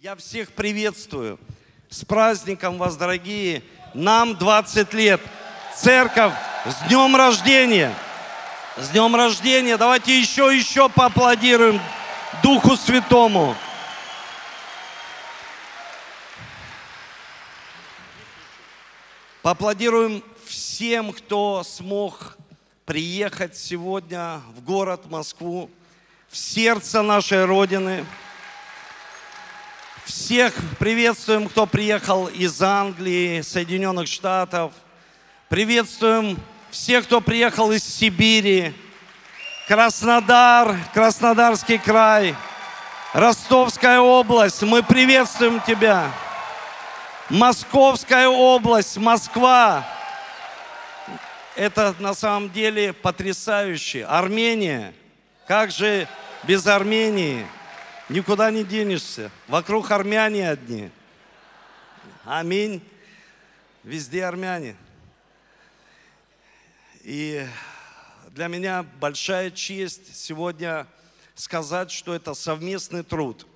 Я всех приветствую. С праздником вас, дорогие. Нам 20 лет. Церковь, с днем рождения. С днем рождения. Давайте еще, еще поаплодируем Духу Святому. Поаплодируем всем, кто смог приехать сегодня в город Москву, в сердце нашей Родины. Всех приветствуем, кто приехал из Англии, Соединенных Штатов. Приветствуем всех, кто приехал из Сибири, Краснодар, Краснодарский край, Ростовская область. Мы приветствуем тебя. Московская область, Москва. Это на самом деле потрясающе. Армения. Как же без Армении? Никуда не денешься. Вокруг армяне одни. Аминь. Везде армяне. И для меня большая честь сегодня сказать, что это совместный труд.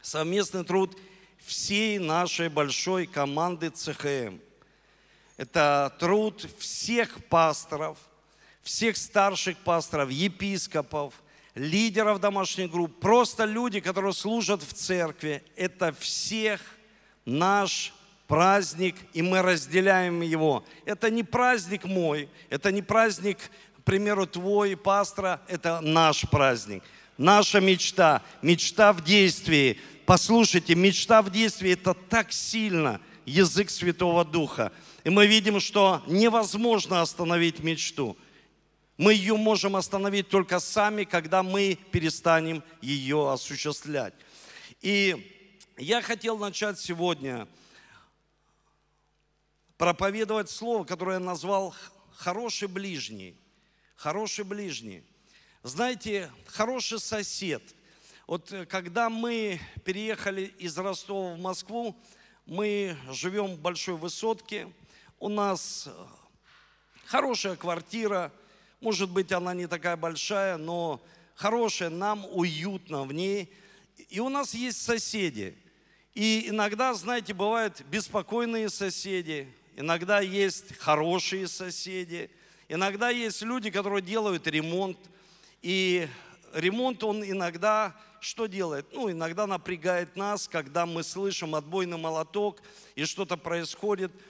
Совместный труд всей нашей большой команды ЦХМ. Это труд всех пасторов, всех старших пасторов, епископов – лидеров домашних групп, просто люди, которые служат в церкви. Это всех наш праздник, и мы разделяем его. Это не праздник мой, это не праздник, к примеру, твой, пастора, это наш праздник. Наша мечта, мечта в действии. Послушайте, мечта в действии – это так сильно язык Святого Духа. И мы видим, что невозможно остановить мечту – мы ее можем остановить только сами, когда мы перестанем ее осуществлять. И я хотел начать сегодня проповедовать слово, которое я назвал «хороший ближний». Хороший ближний. Знаете, хороший сосед. Вот э, когда мы переехали из Ростова в Москву, мы живем в большой высотке, у нас э, хорошая квартира – может быть, она не такая большая, но хорошая, нам уютно в ней. И у нас есть соседи. И иногда, знаете, бывают беспокойные соседи, иногда есть хорошие соседи, иногда есть люди, которые делают ремонт. И ремонт, он иногда что делает? Ну, иногда напрягает нас, когда мы слышим отбойный молоток, и что-то происходит –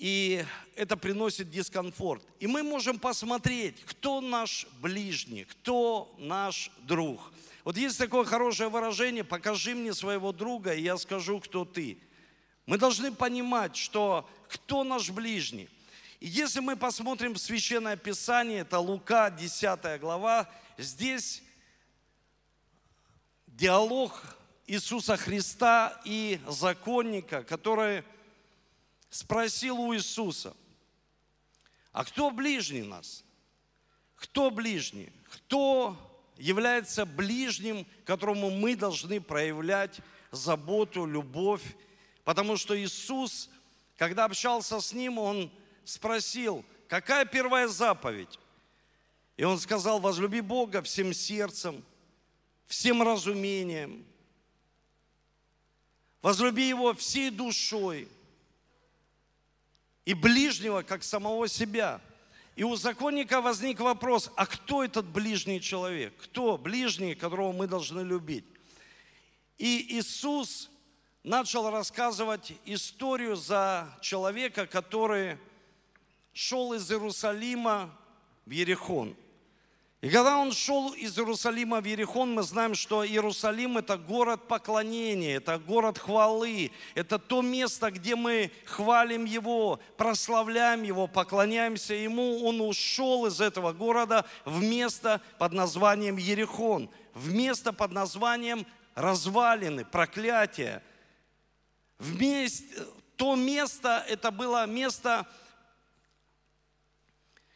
и это приносит дискомфорт. И мы можем посмотреть, кто наш ближний, кто наш друг. Вот есть такое хорошее выражение, покажи мне своего друга, и я скажу, кто ты. Мы должны понимать, что кто наш ближний. И если мы посмотрим в Священное Писание, это Лука, 10 глава, здесь диалог Иисуса Христа и законника, который спросил у Иисуса, а кто ближний нас? Кто ближний? Кто является ближним, которому мы должны проявлять заботу, любовь? Потому что Иисус, когда общался с ним, он спросил, какая первая заповедь? И он сказал, возлюби Бога всем сердцем, всем разумением, возлюби Его всей душой – и ближнего, как самого себя. И у законника возник вопрос, а кто этот ближний человек? Кто ближний, которого мы должны любить? И Иисус начал рассказывать историю за человека, который шел из Иерусалима в Ерехон – и когда он шел из Иерусалима в Ерехон, мы знаем, что Иерусалим – это город поклонения, это город хвалы, это то место, где мы хвалим Его, прославляем Его, поклоняемся Ему. Он ушел из этого города в место под названием Ерехон, в место под названием развалины, проклятия. В месте, то место, это было место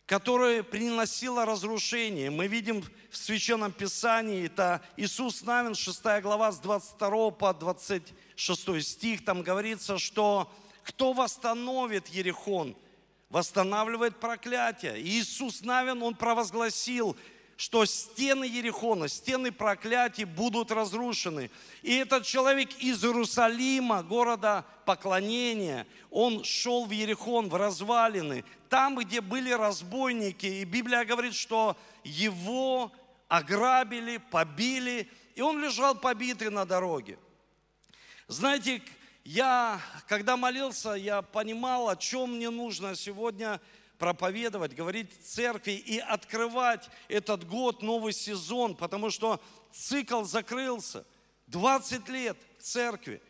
которое приносило разрушение. Мы видим в Священном Писании, это Иисус Навин, 6 глава, с 22 по 26 стих, там говорится, что кто восстановит Ерехон, восстанавливает проклятие. И Иисус Навин, он провозгласил, что стены Ерехона, стены проклятий будут разрушены. И этот человек из Иерусалима, города поклонения, он шел в Ерехон, в развалины, там, где были разбойники. И Библия говорит, что его ограбили, побили, и он лежал побитый на дороге. Знаете, я, когда молился, я понимал, о чем мне нужно сегодня проповедовать, говорить церкви и открывать этот год, новый сезон, потому что цикл закрылся. 20 лет церкви.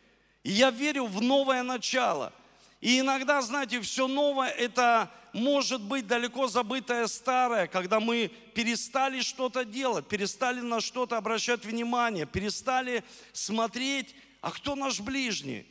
И я верю в новое начало. И иногда, знаете, все новое – это может быть далеко забытое старое, когда мы перестали что-то делать, перестали на что-то обращать внимание, перестали смотреть, а кто наш ближний,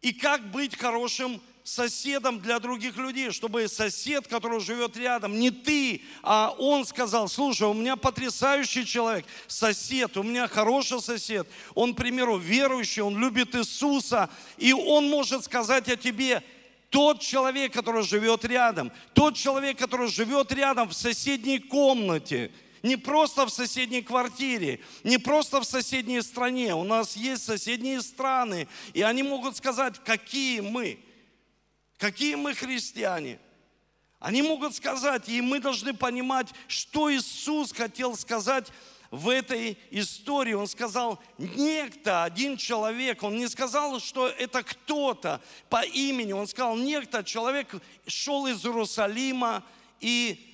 и как быть хорошим соседом для других людей, чтобы сосед, который живет рядом, не ты, а он сказал, слушай, у меня потрясающий человек, сосед, у меня хороший сосед, он, к примеру, верующий, он любит Иисуса, и он может сказать о тебе, тот человек, который живет рядом, тот человек, который живет рядом в соседней комнате – не просто в соседней квартире, не просто в соседней стране. У нас есть соседние страны, и они могут сказать, какие мы, какие мы христиане. Они могут сказать, и мы должны понимать, что Иисус хотел сказать в этой истории. Он сказал, некто, один человек, он не сказал, что это кто-то по имени, он сказал, некто, человек шел из Иерусалима и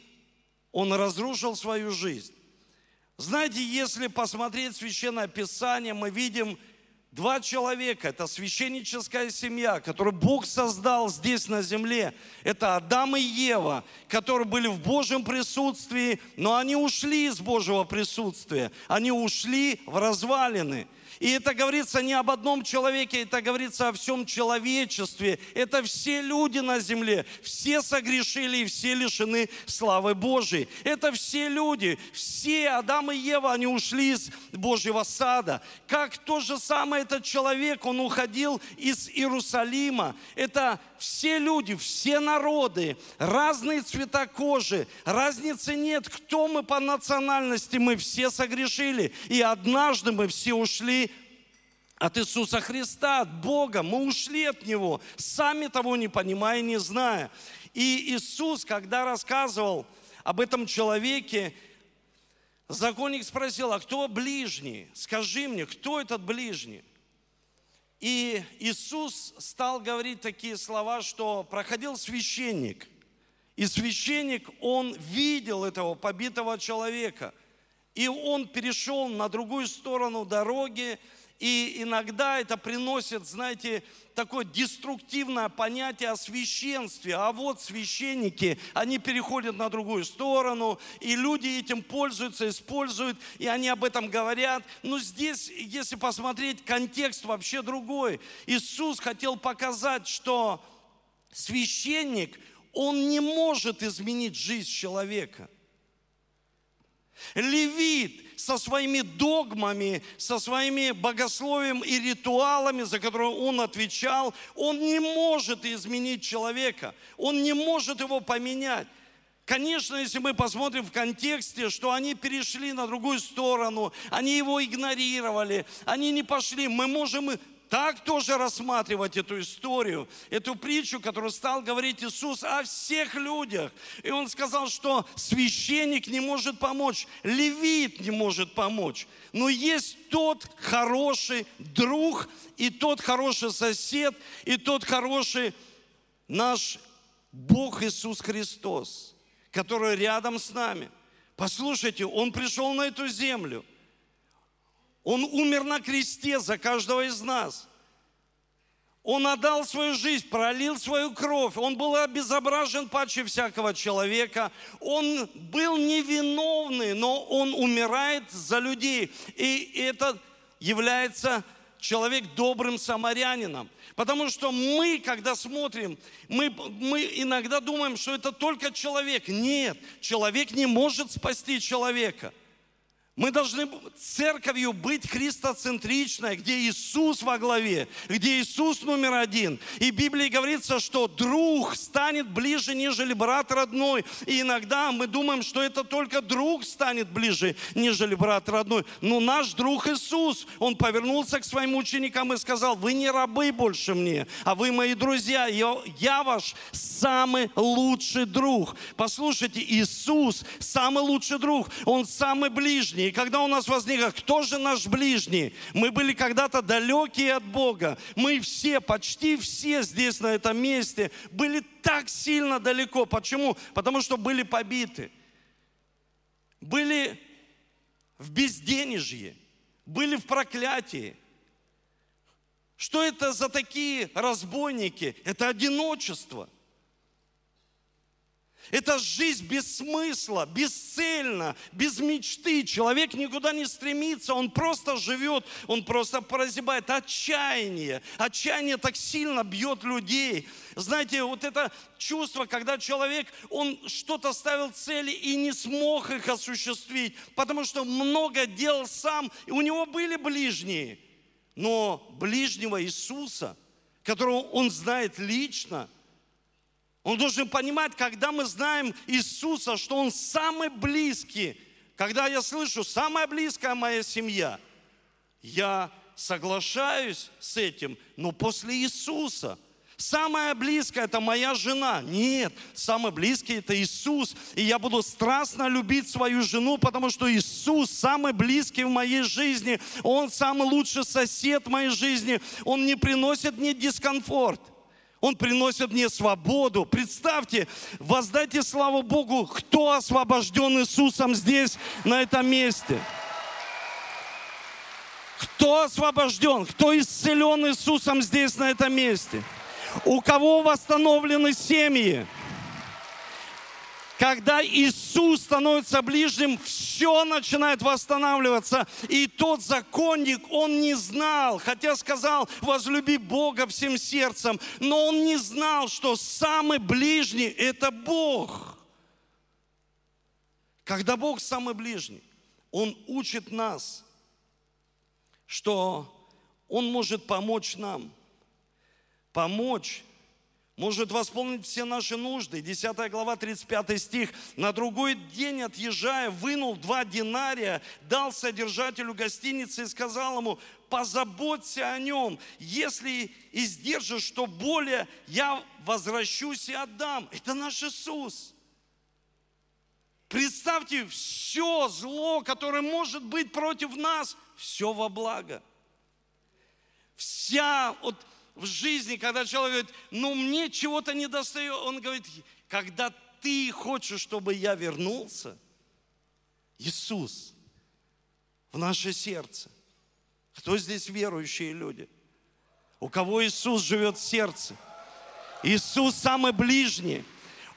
он разрушил свою жизнь. Знаете, если посмотреть Священное Писание, мы видим два человека. Это священническая семья, которую Бог создал здесь на земле. Это Адам и Ева, которые были в Божьем присутствии, но они ушли из Божьего присутствия. Они ушли в развалины. И это говорится не об одном человеке, это говорится о всем человечестве. Это все люди на земле, все согрешили и все лишены славы Божией. Это все люди, все Адам и Ева, они ушли из Божьего сада. Как то же самое этот человек, он уходил из Иерусалима. Это все люди, все народы, разные цвета кожи, разницы нет, кто мы по национальности, мы все согрешили. И однажды мы все ушли от Иисуса Христа, от Бога. Мы ушли от Него, сами того не понимая, не зная. И Иисус, когда рассказывал об этом человеке, законник спросил, а кто ближний? Скажи мне, кто этот ближний? И Иисус стал говорить такие слова, что проходил священник. И священник, он видел этого побитого человека. И он перешел на другую сторону дороги, и иногда это приносит, знаете, такое деструктивное понятие о священстве. А вот священники, они переходят на другую сторону, и люди этим пользуются, используют, и они об этом говорят. Но здесь, если посмотреть, контекст вообще другой. Иисус хотел показать, что священник, он не может изменить жизнь человека. Левит со своими догмами, со своими богословием и ритуалами, за которые он отвечал, он не может изменить человека, он не может его поменять. Конечно, если мы посмотрим в контексте, что они перешли на другую сторону, они его игнорировали, они не пошли, мы можем так тоже рассматривать эту историю, эту притчу, которую стал говорить Иисус о всех людях. И он сказал, что священник не может помочь, левит не может помочь. Но есть тот хороший друг, и тот хороший сосед, и тот хороший наш Бог Иисус Христос, который рядом с нами. Послушайте, Он пришел на эту землю – он умер на кресте за каждого из нас. Он отдал свою жизнь, пролил свою кровь. Он был обезображен паче всякого человека. Он был невиновный, но он умирает за людей. И это является человек добрым самарянином. Потому что мы, когда смотрим, мы, мы иногда думаем, что это только человек. Нет, человек не может спасти человека – Мы должны церковью быть христоцентричной, где Иисус во главе, где Иисус номер один. И в Библии говорится, что друг станет ближе, нежели брат родной. И иногда мы думаем, что это только друг станет ближе, нежели брат родной. Но наш друг Иисус, Он повернулся к своим ученикам и сказал, вы не рабы больше мне, а вы мои друзья. Я, я ваш самый лучший друг. Послушайте, Иисус самый лучший друг. Он самый ближний. И когда у нас возникло, кто же наш ближний? Мы были когда-то далекие от Бога. Мы все, почти все здесь, на этом месте, были так сильно далеко. Почему? Потому что были побиты. Были в безденежье. Были в проклятии. Что это за такие разбойники? Это одиночество. Это жизнь без смысла, бесцельно, без мечты. Человек никуда не стремится, он просто живет, он просто прозябает. Отчаяние. Отчаяние так сильно бьет людей. Знаете, вот это чувство, когда человек, он что-то ставил цели и не смог их осуществить, потому что много делал сам, и у него были ближние. Но ближнего Иисуса, которого он знает лично – он должен понимать, когда мы знаем Иисуса, что Он самый близкий. Когда я слышу, самая близкая моя семья, я соглашаюсь с этим, но после Иисуса. Самая близкая – это моя жена. Нет, самый близкий – это Иисус. И я буду страстно любить свою жену, потому что Иисус самый близкий в моей жизни. Он самый лучший сосед в моей жизни. Он не приносит мне дискомфорт. Он приносит мне свободу. Представьте, воздайте славу Богу, кто освобожден Иисусом здесь, на этом месте. Кто освобожден, кто исцелен Иисусом здесь, на этом месте. У кого восстановлены семьи. Когда Иисус становится ближним, все начинает восстанавливаться. И тот законник, он не знал, хотя сказал, возлюби Бога всем сердцем, но он не знал, что самый ближний – это Бог. Когда Бог самый ближний, Он учит нас, что Он может помочь нам, помочь может восполнить все наши нужды. 10 глава, 35 стих. На другой день, отъезжая, вынул два динария, дал содержателю гостиницы и сказал ему, позаботься о нем. Если издержишь, что более, я возвращусь и отдам. Это наш Иисус. Представьте, все зло, которое может быть против нас, все во благо. Вся, вот, в жизни, когда человек говорит, ну мне чего-то не достает, он говорит, когда ты хочешь, чтобы я вернулся, Иисус в наше сердце. Кто здесь верующие люди? У кого Иисус живет в сердце? Иисус самый ближний.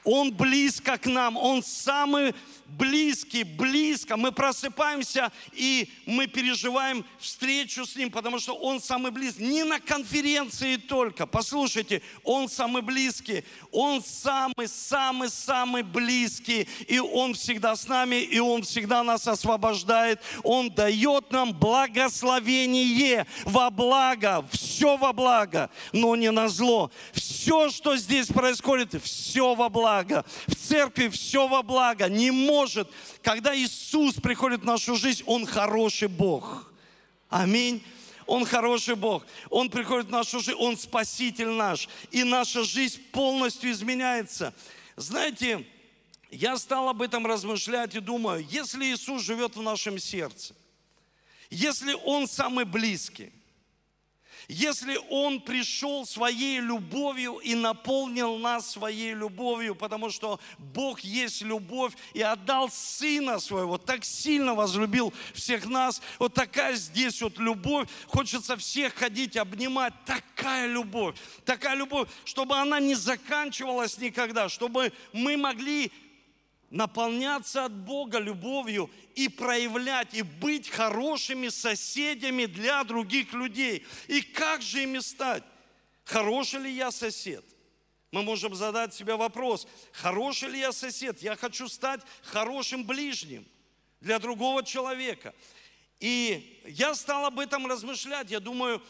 Он близко к нам, Он самый близкий, близко. Мы просыпаемся и мы переживаем встречу с Ним, потому что Он самый близкий. Не на конференции только. Послушайте, Он самый близкий. Он самый-самый-самый близкий. И Он всегда с нами, и Он всегда нас освобождает. Он дает нам благословение во благо. Все во благо, но не на зло. Все, что здесь происходит, все во благо благо. В церкви все во благо. Не может. Когда Иисус приходит в нашу жизнь, Он хороший Бог. Аминь. Он хороший Бог. Он приходит в нашу жизнь, Он спаситель наш. И наша жизнь полностью изменяется. Знаете, я стал об этом размышлять и думаю, если Иисус живет в нашем сердце, если Он самый близкий, если Он пришел своей любовью и наполнил нас своей любовью, потому что Бог есть любовь и отдал Сына Своего, так сильно возлюбил всех нас, вот такая здесь вот любовь, хочется всех ходить, обнимать, такая любовь, такая любовь, чтобы она не заканчивалась никогда, чтобы мы могли наполняться от Бога любовью и проявлять, и быть хорошими соседями для других людей. И как же ими стать? Хороший ли я сосед? Мы можем задать себе вопрос, хороший ли я сосед? Я хочу стать хорошим ближним. для другого человека. И я стал об этом размышлять. Я думаю,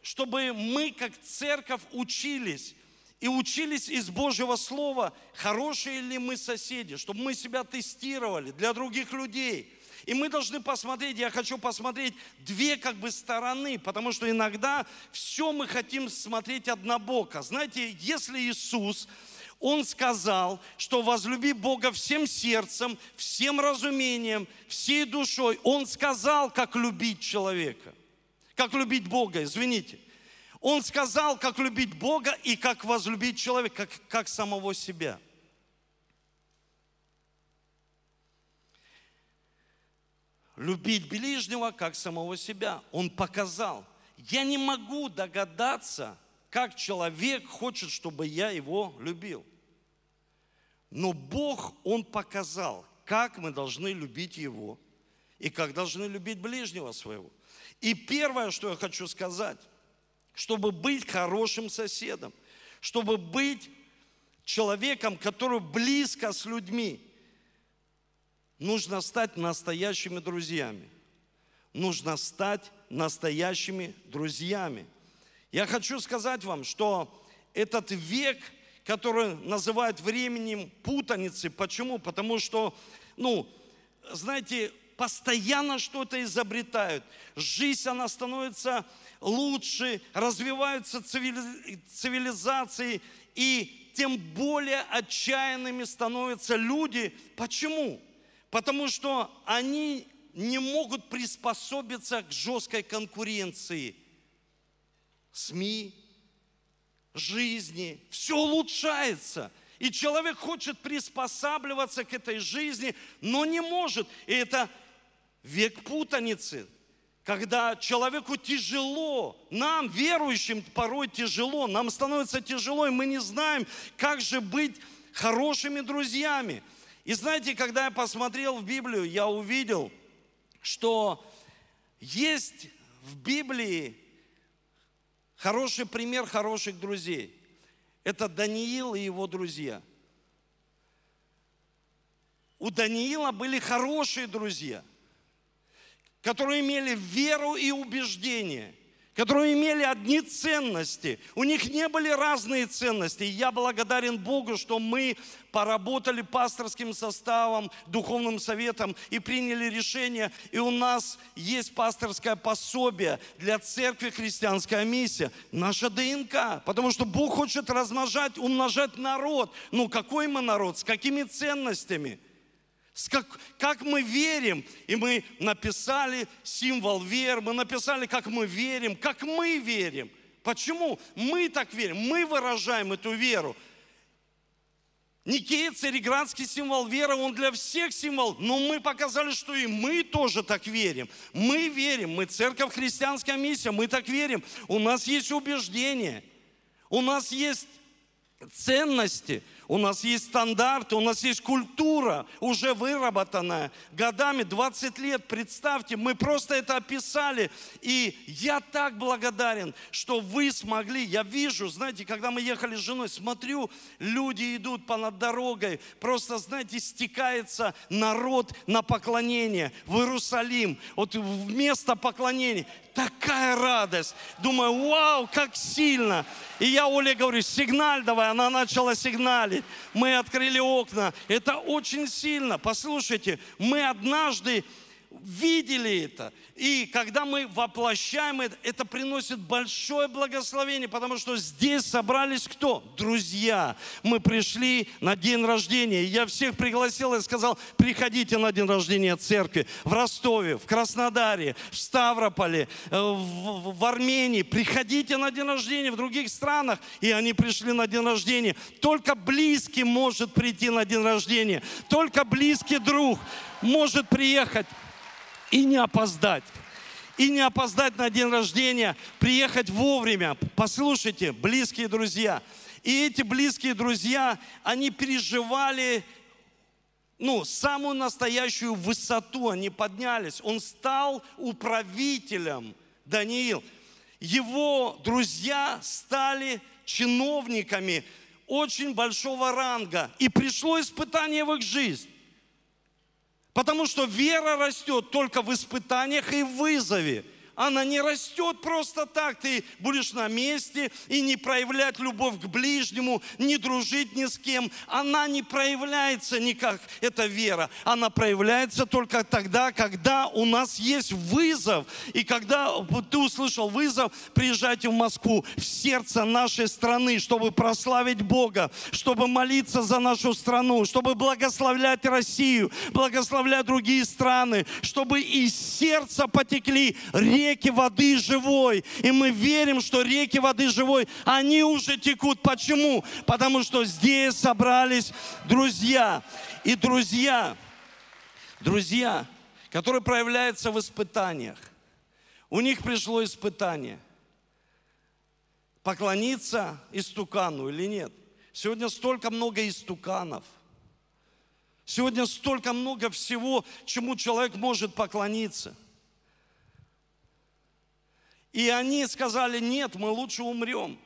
чтобы мы как церковь учились и учились из Божьего Слова, хорошие ли мы соседи, чтобы мы себя тестировали для других людей. И мы должны посмотреть, я хочу посмотреть две как бы стороны, потому что иногда все мы хотим смотреть однобоко. Знаете, если Иисус, Он сказал, что возлюби Бога всем сердцем, всем разумением, всей душой. Он сказал, как любить человека, как любить Бога, извините. Он сказал, как любить Бога и как возлюбить человека, как, как самого себя. Любить ближнего, как самого себя. Он показал. Я не могу догадаться, как человек хочет, чтобы я его любил. Но Бог, Он показал, как мы должны любить Его и как должны любить ближнего своего. И первое, что я хочу сказать, чтобы быть хорошим соседом, чтобы быть человеком, который близко с людьми. Нужно стать настоящими друзьями. Нужно стать настоящими друзьями. Я хочу сказать вам, что этот век, который называют временем путаницы, почему? Потому что, ну, знаете, постоянно что-то изобретают. Жизнь, она становится лучше, развиваются цивилизации, и тем более отчаянными становятся люди. Почему? Потому что они не могут приспособиться к жесткой конкуренции. СМИ, жизни, все улучшается. И человек хочет приспосабливаться к этой жизни, но не может. И это век путаницы, когда человеку тяжело, нам, верующим, порой тяжело, нам становится тяжело, и мы не знаем, как же быть хорошими друзьями. И знаете, когда я посмотрел в Библию, я увидел, что есть в Библии хороший пример хороших друзей. Это Даниил и его друзья. У Даниила были хорошие друзья – которые имели веру и убеждение, которые имели одни ценности. У них не были разные ценности. Я благодарен Богу, что мы поработали пасторским составом, духовным советом и приняли решение. И у нас есть пасторское пособие для церкви «Христианская миссия». Наша ДНК. Потому что Бог хочет размножать, умножать народ. Ну, какой мы народ? С какими ценностями? Как, как мы верим, и мы написали символ веры, мы написали, как мы верим, как мы верим. Почему? Мы так верим, мы выражаем эту веру. Никея, цареградский символ веры, он для всех символ, но мы показали, что и мы тоже так верим. Мы верим, мы церковь христианская миссия, мы так верим. У нас есть убеждения, у нас есть ценности, у нас есть стандарты, у нас есть культура, уже выработанная годами, 20 лет. Представьте, мы просто это описали. И я так благодарен, что вы смогли. Я вижу, знаете, когда мы ехали с женой, смотрю, люди идут по над дорогой. Просто, знаете, стекается народ на поклонение в Иерусалим. Вот вместо поклонения такая радость. Думаю, вау, как сильно. И я Оле говорю, сигналь давай. Она начала сигналить. Мы открыли окна. Это очень сильно. Послушайте, мы однажды видели это. И когда мы воплощаем это, это приносит большое благословение, потому что здесь собрались кто? Друзья. Мы пришли на день рождения. Я всех пригласил и сказал, приходите на день рождения церкви в Ростове, в Краснодаре, в Ставрополе, э, в, в Армении. Приходите на день рождения в других странах. И они пришли на день рождения. Только близкий может прийти на день рождения. Только близкий друг может приехать и не опоздать. И не опоздать на день рождения, приехать вовремя. Послушайте, близкие друзья. И эти близкие друзья, они переживали ну, самую настоящую высоту, они поднялись. Он стал управителем, Даниил. Его друзья стали чиновниками очень большого ранга. И пришло испытание в их жизнь. Потому что вера растет только в испытаниях и в вызове она не растет просто так. Ты будешь на месте и не проявлять любовь к ближнему, не дружить ни с кем. Она не проявляется никак, эта вера. Она проявляется только тогда, когда у нас есть вызов. И когда ты услышал вызов, приезжайте в Москву, в сердце нашей страны, чтобы прославить Бога, чтобы молиться за нашу страну, чтобы благословлять Россию, благословлять другие страны, чтобы из сердца потекли реки реки воды живой. И мы верим, что реки воды живой, они уже текут. Почему? Потому что здесь собрались друзья. И друзья, друзья, которые проявляются в испытаниях. У них пришло испытание. Поклониться истукану или нет? Сегодня столько много истуканов. Сегодня столько много всего, чему человек может поклониться. И они сказали, нет, мы лучше умрем.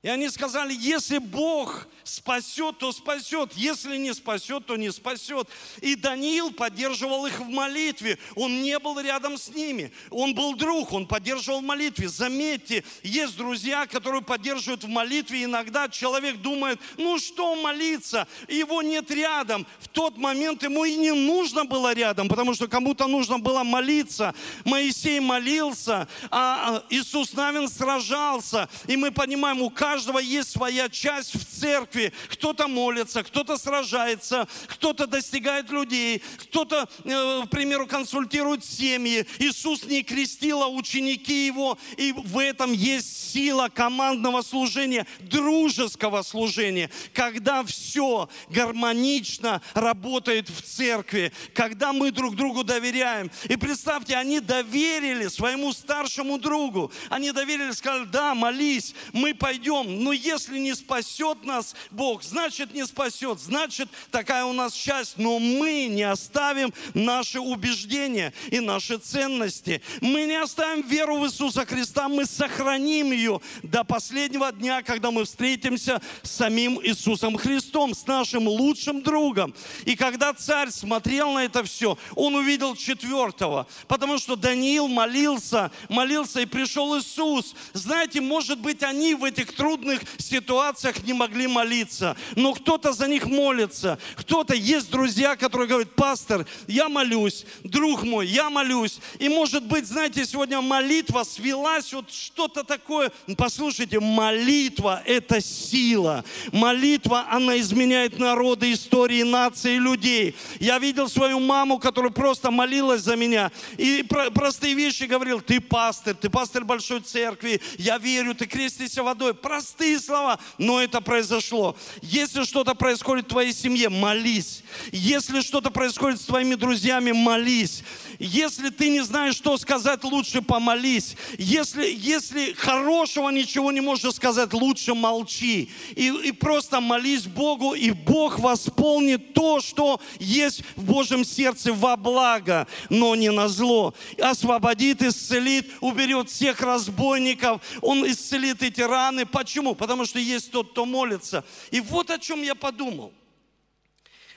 И они сказали, если Бог спасет, то спасет. Если не спасет, то не спасет. И Даниил поддерживал их в молитве. Он не был рядом с ними. Он был друг, он поддерживал в молитве. Заметьте, есть друзья, которые поддерживают в молитве. Иногда человек думает, ну что молиться? Его нет рядом. В тот момент ему и не нужно было рядом, потому что кому-то нужно было молиться. Моисей молился, а Иисус Навин сражался. И мы понимаем, у каждого каждого есть своя часть в церкви. Кто-то молится, кто-то сражается, кто-то достигает людей, кто-то, э, к примеру, консультирует семьи. Иисус не крестил, а ученики его. И в этом есть сила командного служения, дружеского служения, когда все гармонично работает в церкви, когда мы друг другу доверяем. И представьте, они доверили своему старшему другу. Они доверили, сказали, да, молись, мы пойдем живем. Но если не спасет нас Бог, значит не спасет, значит такая у нас часть. Но мы не оставим наши убеждения и наши ценности. Мы не оставим веру в Иисуса Христа, мы сохраним ее до последнего дня, когда мы встретимся с самим Иисусом Христом, с нашим лучшим другом. И когда царь смотрел на это все, он увидел четвертого, потому что Даниил молился, молился и пришел Иисус. Знаете, может быть, они в этих трудных трудных ситуациях не могли молиться. Но кто-то за них молится. Кто-то есть друзья, которые говорят, пастор, я молюсь, друг мой, я молюсь. И может быть, знаете, сегодня молитва свелась, вот что-то такое. Послушайте, молитва – это сила. Молитва, она изменяет народы, истории, нации, людей. Я видел свою маму, которая просто молилась за меня. И простые вещи говорил, ты пастор, ты пастор большой церкви, я верю, ты крестишься водой простые слова, но это произошло. Если что-то происходит в твоей семье, молись. Если что-то происходит с твоими друзьями, молись. Если ты не знаешь, что сказать, лучше помолись. Если, если хорошего ничего не можешь сказать, лучше молчи. И, и просто молись Богу, и Бог восполнит то, что есть в Божьем сердце во благо, но не на зло. Освободит, исцелит, уберет всех разбойников. Он исцелит эти раны. Почему? Потому что есть тот, кто молится. И вот о чем я подумал.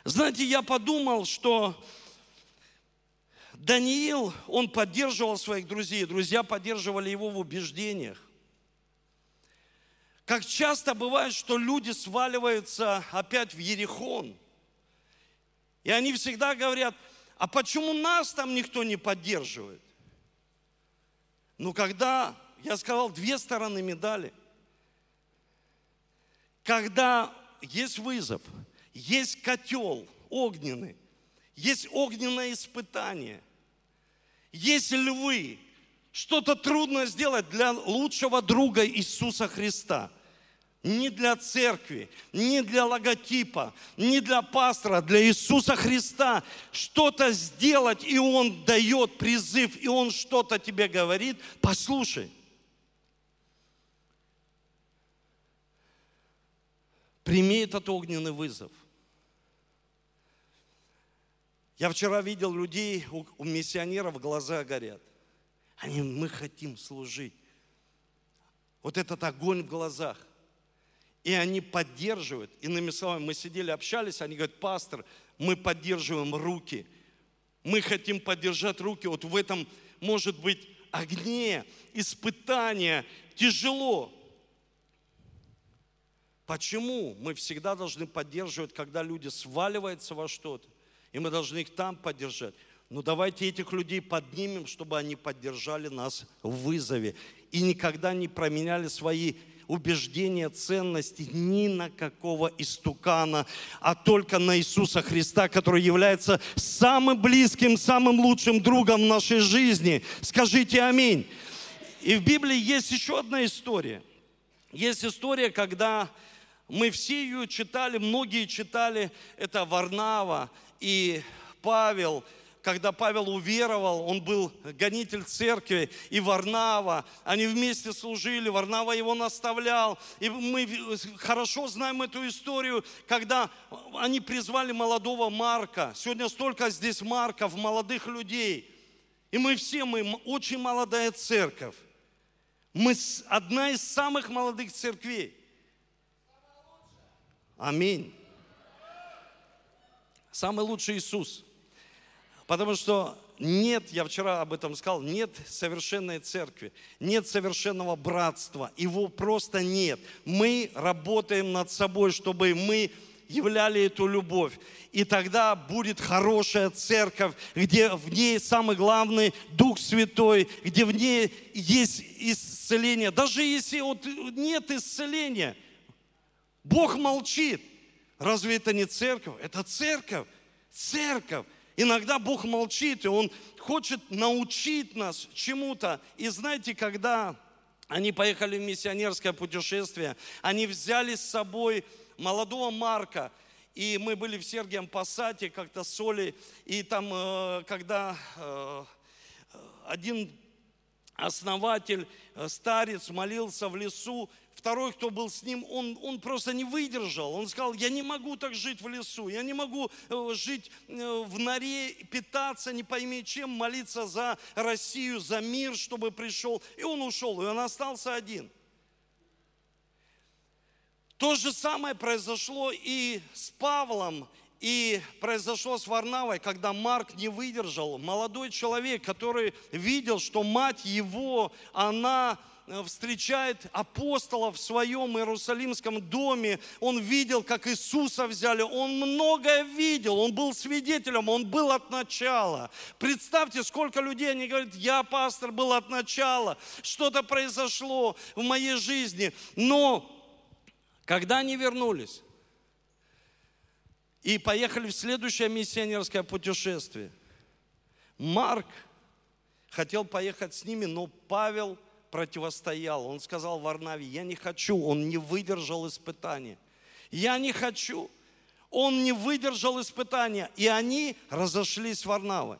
Знаете, я подумал, что Даниил, он поддерживал своих друзей, друзья поддерживали его в убеждениях. Как часто бывает, что люди сваливаются опять в Ерехон. И они всегда говорят, а почему нас там никто не поддерживает? Ну, когда, я сказал, две стороны медали. Когда есть вызов, есть котел огненный, есть огненное испытание – есть львы. Что-то трудно сделать для лучшего друга Иисуса Христа. Не для церкви, не для логотипа, не для пастора, для Иисуса Христа. Что-то сделать, и Он дает призыв, и Он что-то тебе говорит. Послушай. Прими этот огненный вызов. Я вчера видел людей, у, у миссионеров глаза горят. Они, мы хотим служить. Вот этот огонь в глазах. И они поддерживают. Иными словами, мы сидели, общались, они говорят, пастор, мы поддерживаем руки. Мы хотим поддержать руки вот в этом, может быть, огне, испытания, тяжело. Почему мы всегда должны поддерживать, когда люди сваливаются во что-то? И мы должны их там поддержать. Но давайте этих людей поднимем, чтобы они поддержали нас в вызове. И никогда не променяли свои убеждения, ценности ни на какого истукана, а только на Иисуса Христа, который является самым близким, самым лучшим другом в нашей жизни. Скажите аминь. И в Библии есть еще одна история. Есть история, когда мы все ее читали, многие читали, это Варнава и Павел, когда Павел уверовал, он был гонитель церкви, и Варнава, они вместе служили, Варнава его наставлял. И мы хорошо знаем эту историю, когда они призвали молодого Марка. Сегодня столько здесь Марков, молодых людей. И мы все, мы очень молодая церковь. Мы одна из самых молодых церквей. Аминь. Самый лучший Иисус. Потому что нет, я вчера об этом сказал, нет совершенной церкви, нет совершенного братства. Его просто нет. Мы работаем над собой, чтобы мы являли эту любовь. И тогда будет хорошая церковь, где в ней самый главный Дух Святой, где в ней есть исцеление. Даже если вот нет исцеления – Бог молчит. Разве это не церковь? Это церковь. Церковь. Иногда Бог молчит, и Он хочет научить нас чему-то. И знаете, когда они поехали в миссионерское путешествие, они взяли с собой молодого Марка, и мы были в Сергием Посаде, как-то соли, и там, э, когда э, один основатель, э, старец молился в лесу, второй, кто был с ним, он, он просто не выдержал. Он сказал, я не могу так жить в лесу, я не могу э, жить э, в норе, питаться, не пойми чем, молиться за Россию, за мир, чтобы пришел. И он ушел, и он остался один. То же самое произошло и с Павлом, и произошло с Варнавой, когда Марк не выдержал. Молодой человек, который видел, что мать его, она встречает апостолов в своем Иерусалимском доме. Он видел, как Иисуса взяли. Он многое видел. Он был свидетелем. Он был от начала. Представьте, сколько людей, они говорят, я пастор был от начала. Что-то произошло в моей жизни. Но когда они вернулись и поехали в следующее миссионерское путешествие, Марк хотел поехать с ними, но Павел – противостоял. Он сказал Варнаве, я не хочу, он не выдержал испытания. Я не хочу. Он не выдержал испытания. И они разошлись с Варнавой.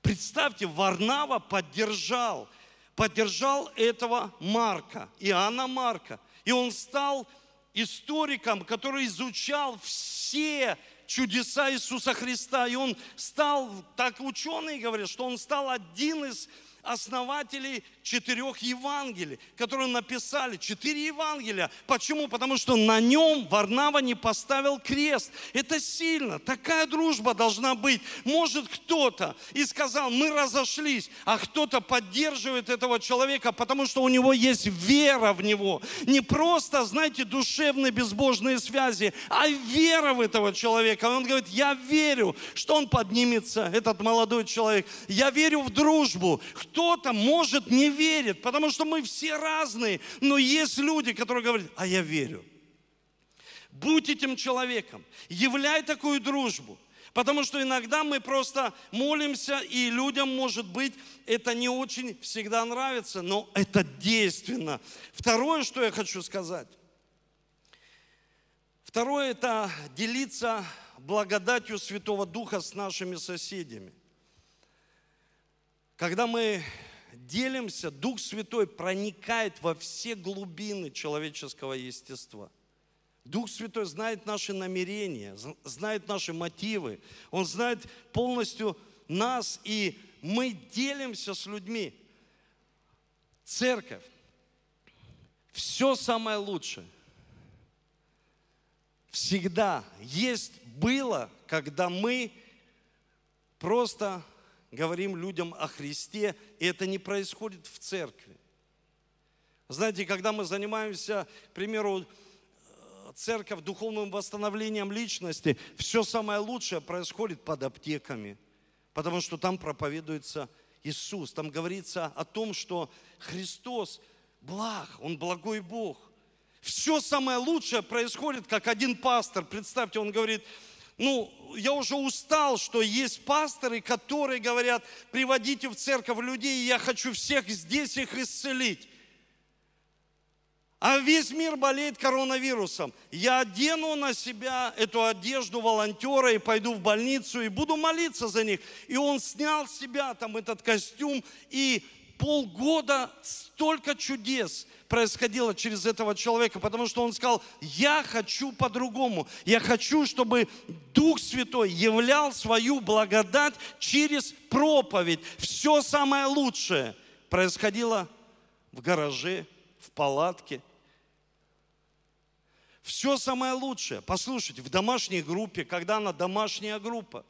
Представьте, Варнава поддержал, поддержал этого Марка, Иоанна Марка. И он стал историком, который изучал все чудеса Иисуса Христа. И он стал, так ученые говорят, что он стал один из основателей четырех Евангелий, которые написали. Четыре Евангелия. Почему? Потому что на нем Варнава не поставил крест. Это сильно. Такая дружба должна быть. Может кто-то и сказал, мы разошлись, а кто-то поддерживает этого человека, потому что у него есть вера в него. Не просто, знаете, душевные безбожные связи, а вера в этого человека. Он говорит, я верю, что он поднимется, этот молодой человек. Я верю в дружбу кто-то, может, не верит, потому что мы все разные, но есть люди, которые говорят, а я верю. Будь этим человеком, являй такую дружбу. Потому что иногда мы просто молимся, и людям, может быть, это не очень всегда нравится, но это действенно. Второе, что я хочу сказать. Второе – это делиться благодатью Святого Духа с нашими соседями. Когда мы делимся, Дух Святой проникает во все глубины человеческого естества. Дух Святой знает наши намерения, знает наши мотивы. Он знает полностью нас, и мы делимся с людьми. Церковь, все самое лучшее всегда есть было, когда мы просто говорим людям о Христе, и это не происходит в церкви. Знаете, когда мы занимаемся, к примеру, церковь духовным восстановлением личности, все самое лучшее происходит под аптеками, потому что там проповедуется Иисус, там говорится о том, что Христос благ, Он благой Бог. Все самое лучшее происходит, как один пастор, представьте, он говорит, ну, я уже устал, что есть пасторы, которые говорят, приводите в церковь людей, я хочу всех здесь их исцелить. А весь мир болеет коронавирусом. Я одену на себя эту одежду волонтера и пойду в больницу и буду молиться за них. И он снял с себя там этот костюм, и полгода столько чудес происходило через этого человека, потому что он сказал, я хочу по-другому. Я хочу, чтобы Дух Святой являл свою благодать через проповедь. Все самое лучшее происходило в гараже, в палатке – все самое лучшее. Послушайте, в домашней группе, когда она домашняя группа.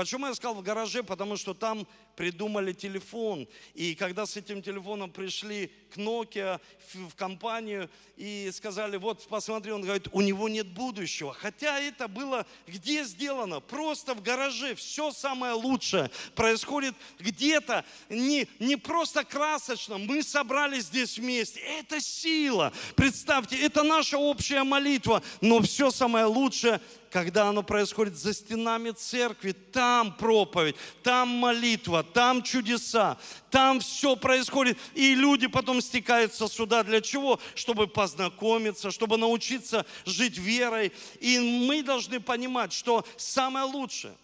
Почему я сказал в гараже? Потому что там придумали телефон. И когда с этим телефоном пришли к Nokia в компанию и сказали, вот посмотри, он говорит, у него нет будущего. Хотя это было где сделано? Просто в гараже. Все самое лучшее происходит где-то, не, не просто красочно. Мы собрались здесь вместе. Это сила. Представьте, это наша общая молитва. Но все самое лучшее когда оно происходит за стенами церкви, там проповедь, там молитва, там чудеса, там все происходит. И люди потом стекаются сюда для чего? Чтобы познакомиться, чтобы научиться жить верой. И мы должны понимать, что самое лучшее,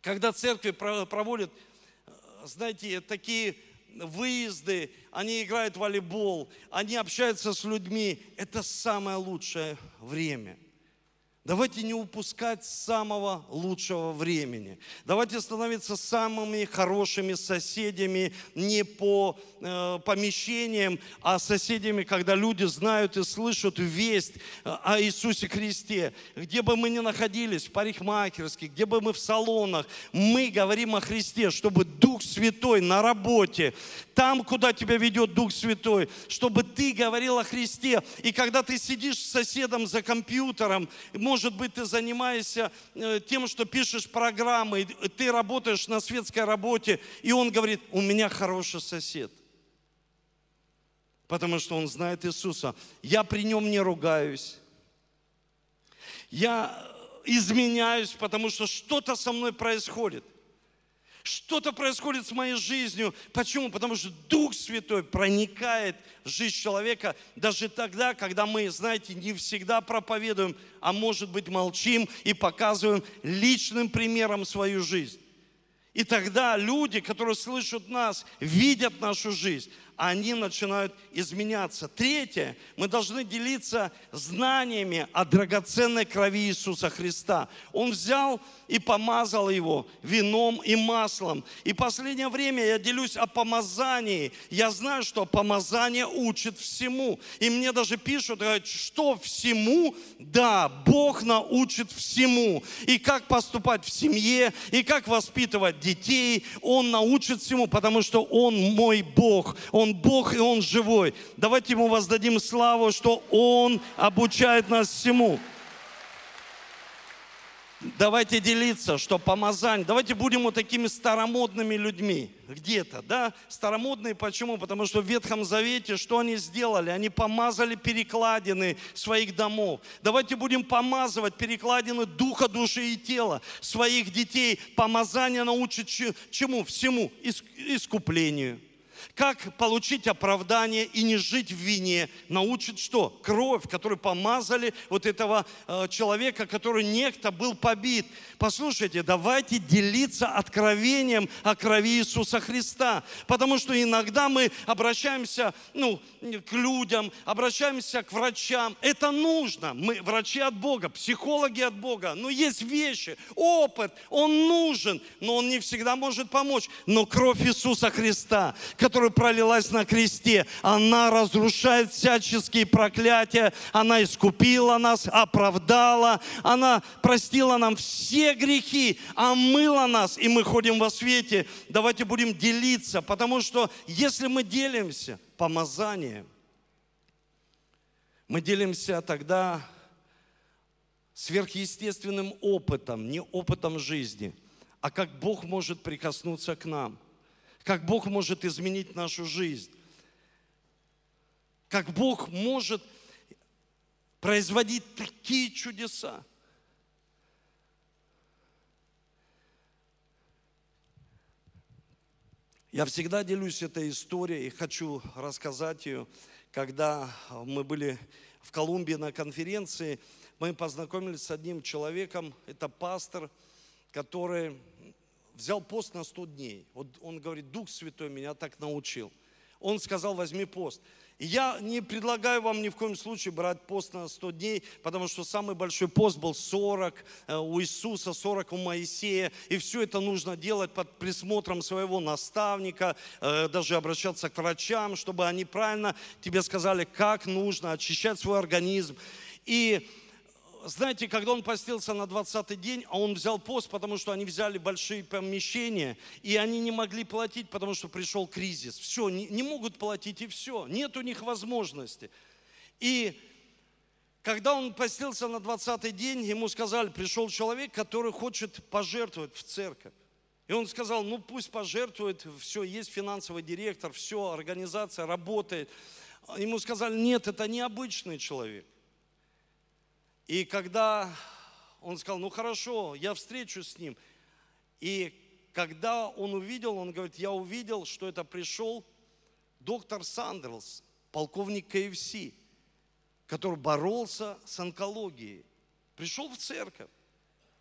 когда церкви проводят, знаете, такие выезды, они играют в волейбол, они общаются с людьми. Это самое лучшее время. Давайте не упускать самого лучшего времени. Давайте становиться самыми хорошими соседями не по э, помещениям, а соседями, когда люди знают и слышат весть э, о Иисусе Христе. Где бы мы ни находились, в парикмахерских, где бы мы в салонах, мы говорим о Христе, чтобы Дух Святой на работе, там, куда тебя ведет Дух Святой, чтобы ты говорил о Христе. И когда ты сидишь с соседом за компьютером, может быть, ты занимаешься э, тем, что пишешь программы, ты работаешь на светской работе, и он говорит, у меня хороший сосед. Потому что он знает Иисуса. Я при нем не ругаюсь. Я изменяюсь, потому что что-то со мной происходит. Что-то происходит с моей жизнью. Почему? Потому что Дух Святой проникает в жизнь человека даже тогда, когда мы, знаете, не всегда проповедуем, а может быть молчим и показываем личным примером свою жизнь. И тогда люди, которые слышат нас, видят нашу жизнь, они начинают изменяться. Третье, мы должны делиться знаниями о драгоценной крови Иисуса Христа. Он взял и помазал его вином и маслом. И последнее время я делюсь о помазании. Я знаю, что помазание учит всему. И мне даже пишут, говорят, что всему? Да, Бог научит всему. И как поступать в семье, и как воспитывать детей. Он научит всему, потому что Он мой Бог. Он Бог, и Он живой. Давайте Ему воздадим славу, что Он обучает нас всему. Давайте делиться, что помазание. Давайте будем вот такими старомодными людьми где-то, да? Старомодные почему? Потому что в Ветхом Завете что они сделали? Они помазали перекладины своих домов. Давайте будем помазывать перекладины духа, души и тела своих детей. Помазание научит чему? Всему. Искуплению как получить оправдание и не жить в вине, научит что? Кровь, которую помазали вот этого э, человека, который некто был побит. Послушайте, давайте делиться откровением о крови Иисуса Христа, потому что иногда мы обращаемся ну, к людям, обращаемся к врачам. Это нужно. Мы врачи от Бога, психологи от Бога. Но есть вещи, опыт, он нужен, но он не всегда может помочь. Но кровь Иисуса Христа, которая пролилась на кресте, она разрушает всяческие проклятия, она искупила нас, оправдала, она простила нам все грехи, омыла нас, и мы ходим во свете. Давайте будем делиться, потому что если мы делимся помазанием, мы делимся тогда сверхъестественным опытом, не опытом жизни, а как Бог может прикоснуться к нам, как Бог может изменить нашу жизнь, как Бог может производить такие чудеса. Я всегда делюсь этой историей и хочу рассказать ее, когда мы были в Колумбии на конференции, мы познакомились с одним человеком, это пастор, который взял пост на 100 дней. Вот он говорит, Дух Святой меня так научил. Он сказал, возьми пост. И я не предлагаю вам ни в коем случае брать пост на 100 дней, потому что самый большой пост был 40 э, у Иисуса, 40 у Моисея. И все это нужно делать под присмотром своего наставника, э, даже обращаться к врачам, чтобы они правильно тебе сказали, как нужно очищать свой организм. И знаете, когда он постился на 20-й день, а он взял пост, потому что они взяли большие помещения, и они не могли платить, потому что пришел кризис. Все, не, не могут платить, и все. Нет у них возможности. И когда он постился на 20-й день, ему сказали, пришел человек, который хочет пожертвовать в церковь. И он сказал, ну пусть пожертвует, все, есть финансовый директор, все, организация работает. Ему сказали, нет, это необычный человек. И когда он сказал, ну хорошо, я встречусь с ним. И когда он увидел, он говорит, я увидел, что это пришел доктор Сандерлс, полковник КФС, который боролся с онкологией. Пришел в церковь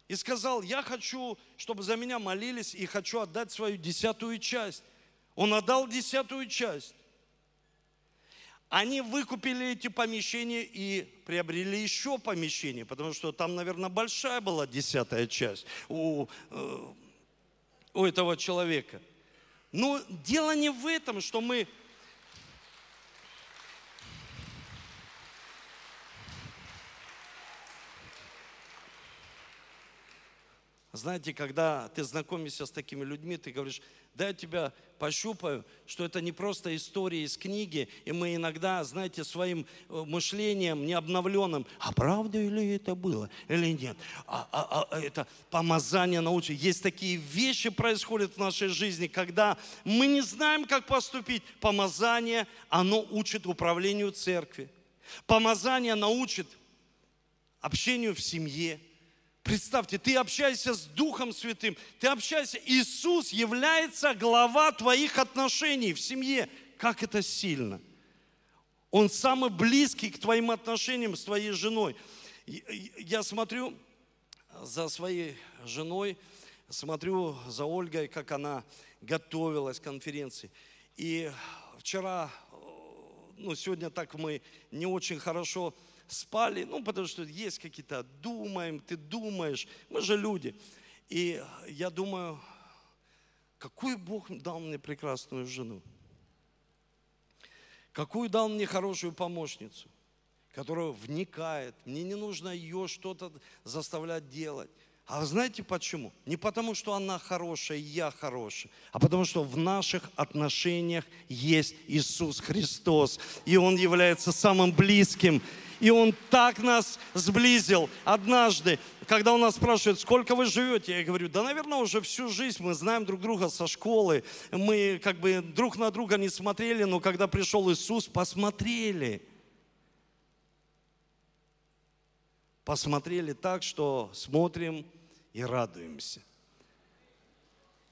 и сказал, я хочу, чтобы за меня молились и хочу отдать свою десятую часть. Он отдал десятую часть. Они выкупили эти помещения и приобрели еще помещение, потому что там, наверное, большая была десятая часть у, э, у этого человека. Но дело не в этом, что мы Знаете, когда ты знакомишься с такими людьми, ты говоришь, да я тебя пощупаю, что это не просто история из книги, и мы иногда, знаете, своим э, мышлением необновленным, а правда ли это было или нет, а, а, а это помазание научи. Есть такие вещи происходят в нашей жизни, когда мы не знаем, как поступить. Помазание, оно учит управлению церкви. Помазание научит общению в семье, Представьте, ты общаешься с Духом Святым, ты общаешься, Иисус является глава твоих отношений в семье. Как это сильно! Он самый близкий к твоим отношениям с твоей женой. Я смотрю за своей женой, смотрю за Ольгой, как она готовилась к конференции. И вчера, ну сегодня так мы не очень хорошо спали, ну, потому что есть какие-то, думаем, ты думаешь, мы же люди. И я думаю, какую Бог дал мне прекрасную жену? Какую дал мне хорошую помощницу, которая вникает. Мне не нужно ее что-то заставлять делать. А знаете почему? Не потому, что она хорошая, я хороший, а потому, что в наших отношениях есть Иисус Христос, и Он является самым близким. И Он так нас сблизил однажды, когда Он нас спрашивает, сколько вы живете, я говорю, да, наверное, уже всю жизнь мы знаем друг друга со школы, мы как бы друг на друга не смотрели, но когда пришел Иисус, посмотрели. Посмотрели так, что смотрим и радуемся.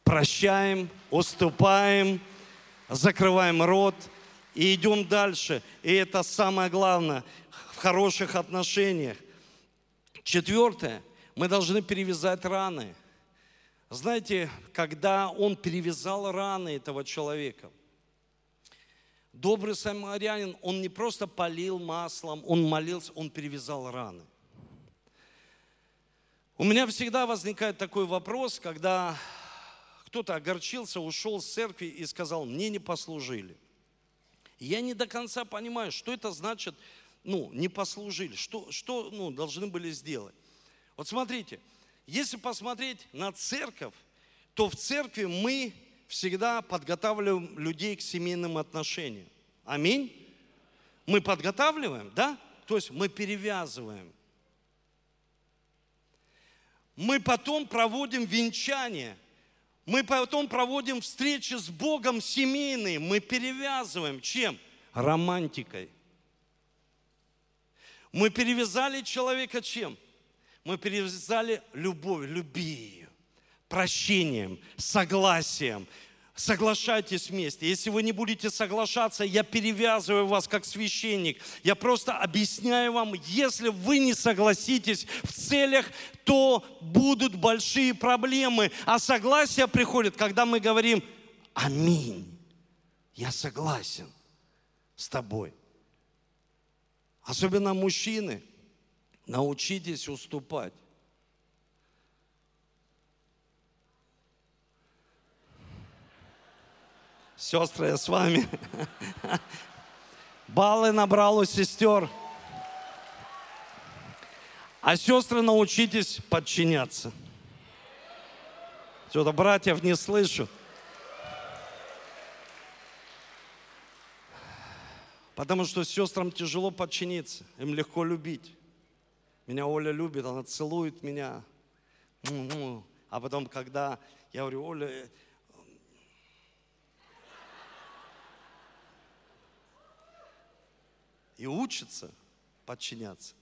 Прощаем, уступаем, закрываем рот и идем дальше. И это самое главное в хороших отношениях. Четвертое, мы должны перевязать раны. Знаете, когда он перевязал раны этого человека, добрый самарянин, он не просто полил маслом, он молился, он перевязал раны. У меня всегда возникает такой вопрос, когда кто-то огорчился, ушел с церкви и сказал, мне не послужили. Я не до конца понимаю, что это значит, ну, не послужили, что, что ну, должны были сделать. Вот смотрите, если посмотреть на церковь, то в церкви мы всегда подготавливаем людей к семейным отношениям. Аминь. Мы подготавливаем, да? То есть мы перевязываем. Мы потом проводим венчание. Мы потом проводим встречи с Богом семейные. Мы перевязываем чем? Романтикой. Мы перевязали человека чем? Мы перевязали любовью, люби прощением, согласием, соглашайтесь вместе. Если вы не будете соглашаться, я перевязываю вас как священник. Я просто объясняю вам, если вы не согласитесь в целях, то будут большие проблемы. А согласие приходит, когда мы говорим «Аминь». Я согласен с тобой. Особенно мужчины, научитесь уступать. Сестры, я с вами. Баллы набрал у сестер. А сестры, научитесь подчиняться. Что-то братьев не слышу. Потому что сестрам тяжело подчиниться, им легко любить. Меня Оля любит, она целует меня. А потом, когда я говорю, Оля, и учится подчиняться.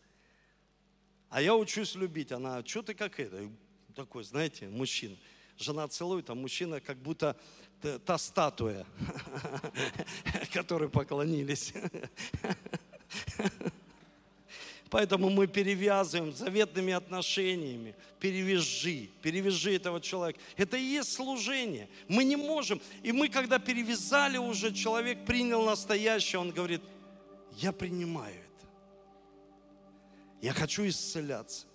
А я учусь любить. Она, что ты как это? Такой, знаете, мужчина. Жена целует, а мужчина как будто та статуя, которой поклонились. Поэтому мы перевязываем заветными отношениями. Перевяжи, перевяжи этого человека. Это и есть служение. Мы не можем. И мы, когда перевязали уже, человек принял настоящее, он говорит – я принимаю это. Я хочу исцеляться.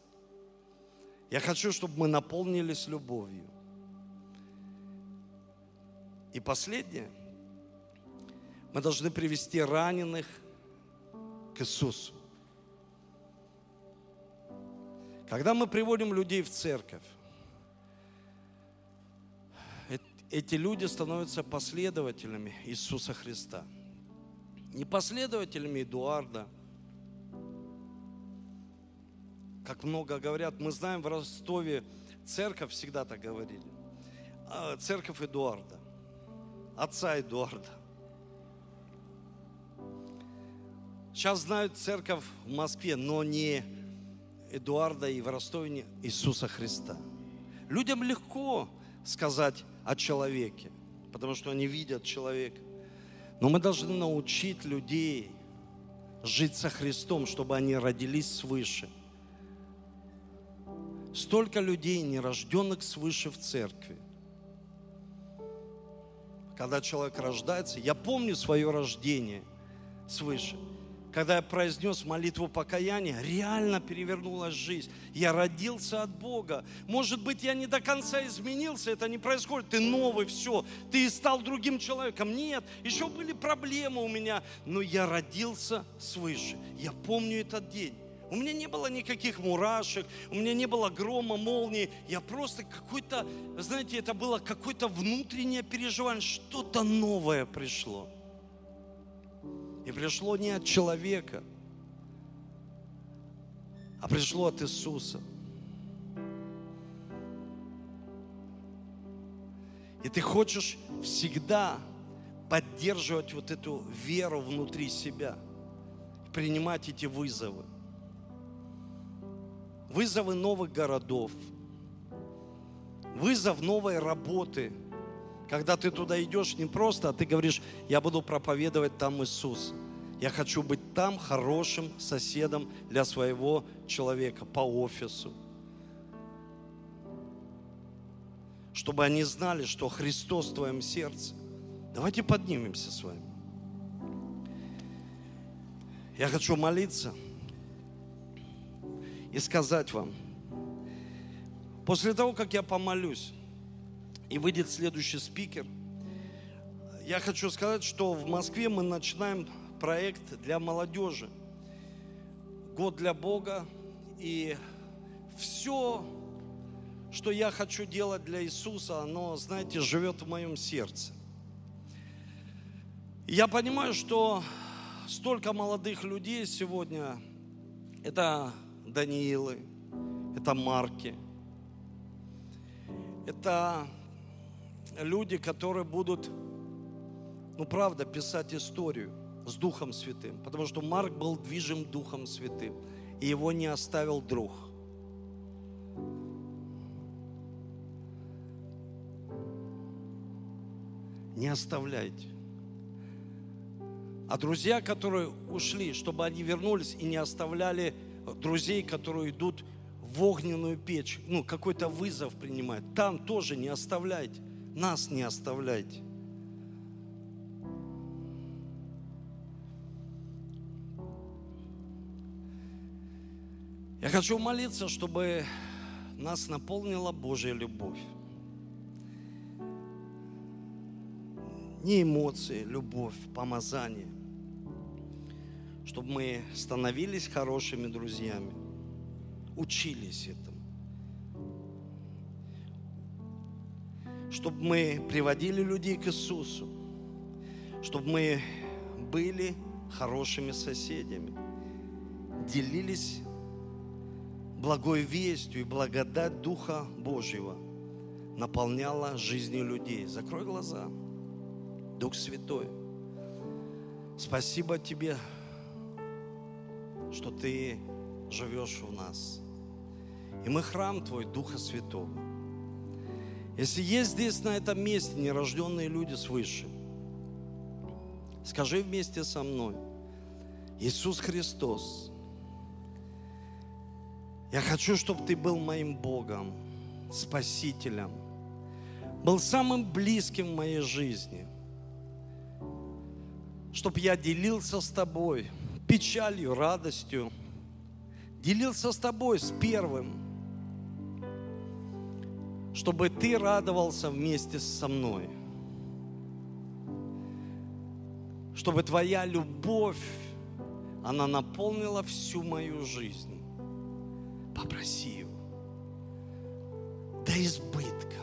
Я хочу, чтобы мы наполнились любовью. И последнее. Мы должны привести раненых к Иисусу. Когда мы приводим людей в церковь, эти люди становятся последователями Иисуса Христа – не последователями Эдуарда. Как много говорят, мы знаем в Ростове, церковь всегда так говорили. А, церковь Эдуарда, отца Эдуарда. Сейчас знают церковь в Москве, но не Эдуарда и в Ростове Иисуса Христа. Людям легко сказать о человеке, потому что они видят человека. Но мы должны научить людей жить со Христом, чтобы они родились свыше. Столько людей, нерожденных свыше в церкви. Когда человек рождается, я помню свое рождение свыше – когда я произнес молитву покаяния, реально перевернулась жизнь. Я родился от Бога. Может быть, я не до конца изменился, это не происходит. Ты новый, все, ты стал другим человеком. Нет, еще были проблемы у меня, но я родился свыше. Я помню этот день. У меня не было никаких мурашек, у меня не было грома, молнии. Я просто какой-то, знаете, это было какое-то внутреннее переживание, что-то новое пришло. И пришло не от человека, а пришло от Иисуса. И ты хочешь всегда поддерживать вот эту веру внутри себя, принимать эти вызовы. Вызовы новых городов, вызов новой работы – когда ты туда идешь, не просто, а ты говоришь, я буду проповедовать там Иисус. Я хочу быть там хорошим соседом для своего человека по офису. Чтобы они знали, что Христос в твоем сердце. Давайте поднимемся с вами. Я хочу молиться и сказать вам, после того, как я помолюсь, и выйдет следующий спикер. Я хочу сказать, что в Москве мы начинаем проект для молодежи. Год для Бога. И все, что я хочу делать для Иисуса, оно, знаете, живет в моем сердце. Я понимаю, что столько молодых людей сегодня, это Даниилы, это Марки, это люди, которые будут, ну правда, писать историю с Духом Святым, потому что Марк был движим Духом Святым, и его не оставил друг. Не оставляйте. А друзья, которые ушли, чтобы они вернулись и не оставляли друзей, которые идут в огненную печь, ну, какой-то вызов принимают. Там тоже не оставляйте. Нас не оставляйте. Я хочу молиться, чтобы нас наполнила Божья любовь. Не эмоции, любовь, помазание – чтобы мы становились хорошими друзьями, учились этому, чтобы мы приводили людей к Иисусу, чтобы мы были хорошими соседями, делились благой вестью и благодать Духа Божьего наполняла жизни людей. Закрой глаза. Дух Святой, спасибо Тебе что Ты живешь в нас. И мы храм Твой, Духа Святого. Если есть здесь, на этом месте, нерожденные люди свыше, скажи вместе со мной, Иисус Христос, я хочу, чтобы Ты был моим Богом, Спасителем, был самым близким в моей жизни, чтобы я делился с Тобой – печалью, радостью. Делился с тобой, с первым, чтобы ты радовался вместе со мной. Чтобы твоя любовь, она наполнила всю мою жизнь. Попроси его до избытка,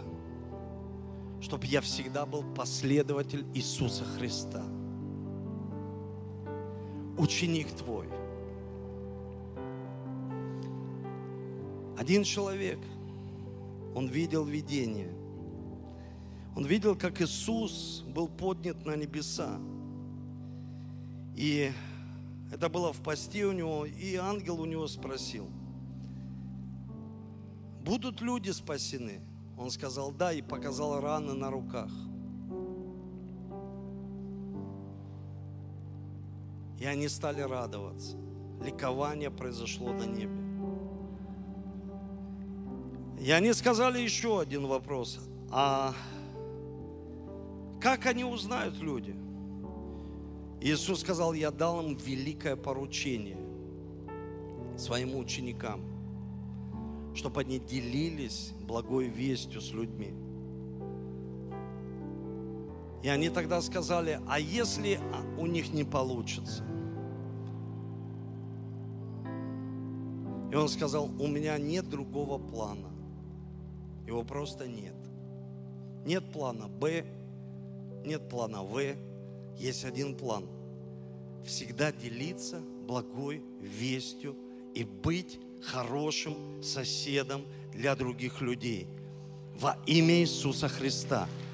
чтобы я всегда был последователь Иисуса Христа – ученик твой. Один человек, он видел видение. Он видел, как Иисус был поднят на небеса. И это было в посте у него, и ангел у него спросил, будут люди спасены? Он сказал, да, и показал раны на руках. И они стали радоваться. Ликование произошло на небе. И они сказали еще один вопрос. А как они узнают люди? Иисус сказал, я дал им великое поручение своим ученикам, чтобы они делились благой вестью с людьми. И они тогда сказали, а если у них не получится? И он сказал, у меня нет другого плана. Его просто нет. Нет плана Б, нет плана В, есть один план. Всегда делиться благой вестью и быть хорошим соседом для других людей. Во имя Иисуса Христа –